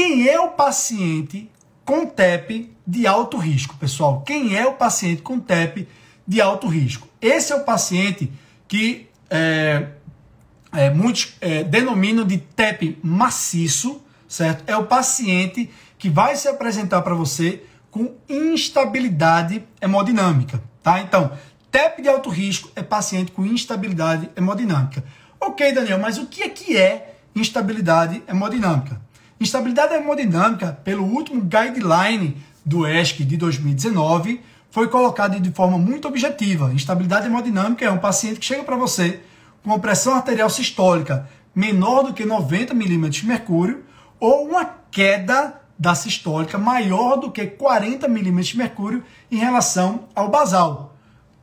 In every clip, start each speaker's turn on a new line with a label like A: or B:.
A: quem é o paciente com TEP de alto risco, pessoal? Quem é o paciente com TEP de alto risco? Esse é o paciente que é, é, muitos é, denominam de TEP maciço, certo? É o paciente que vai se apresentar para você com instabilidade hemodinâmica, tá? Então, TEP de alto risco é paciente com instabilidade hemodinâmica. Ok, Daniel, mas o que é que é instabilidade hemodinâmica? Instabilidade hemodinâmica, pelo último guideline do ESC de 2019, foi colocado de forma muito objetiva. Instabilidade hemodinâmica é um paciente que chega para você com uma pressão arterial sistólica menor do que 90 milímetros de mercúrio ou uma queda da sistólica maior do que 40 milímetros de mercúrio em relação ao basal,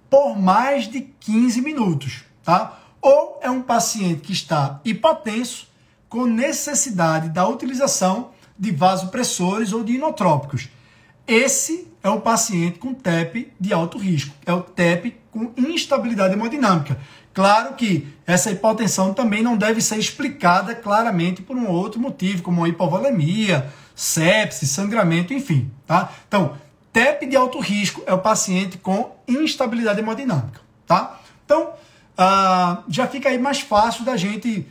A: por mais de 15 minutos, tá? Ou é um paciente que está hipotenso com necessidade da utilização de vasopressores ou de inotrópicos. Esse é o paciente com TEP de alto risco, é o TEP com instabilidade hemodinâmica. Claro que essa hipotensão também não deve ser explicada claramente por um outro motivo, como hipovolemia, sepsis, sangramento, enfim. Tá? Então, TEP de alto risco é o paciente com instabilidade hemodinâmica. Tá? Então, uh, já fica aí mais fácil da gente.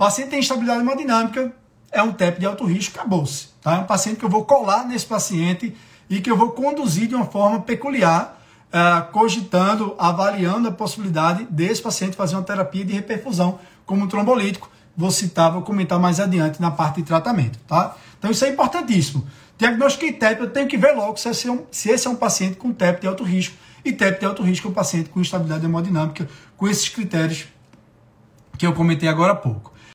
A: Paciente tem instabilidade hemodinâmica, é um TEP de alto risco, acabou-se. Tá? É um paciente que eu vou colar nesse paciente e que eu vou conduzir de uma forma peculiar uh, cogitando, avaliando a possibilidade desse paciente fazer uma terapia de reperfusão como um trombolítico. Vou citar, vou comentar mais adiante na parte de tratamento, tá? Então isso é importantíssimo. Diagnóstico TEP, eu tenho que ver logo se esse, é um, se esse é um paciente com TEP de alto risco. E TEP de alto risco é um paciente com instabilidade hemodinâmica, com esses critérios que eu comentei agora há pouco.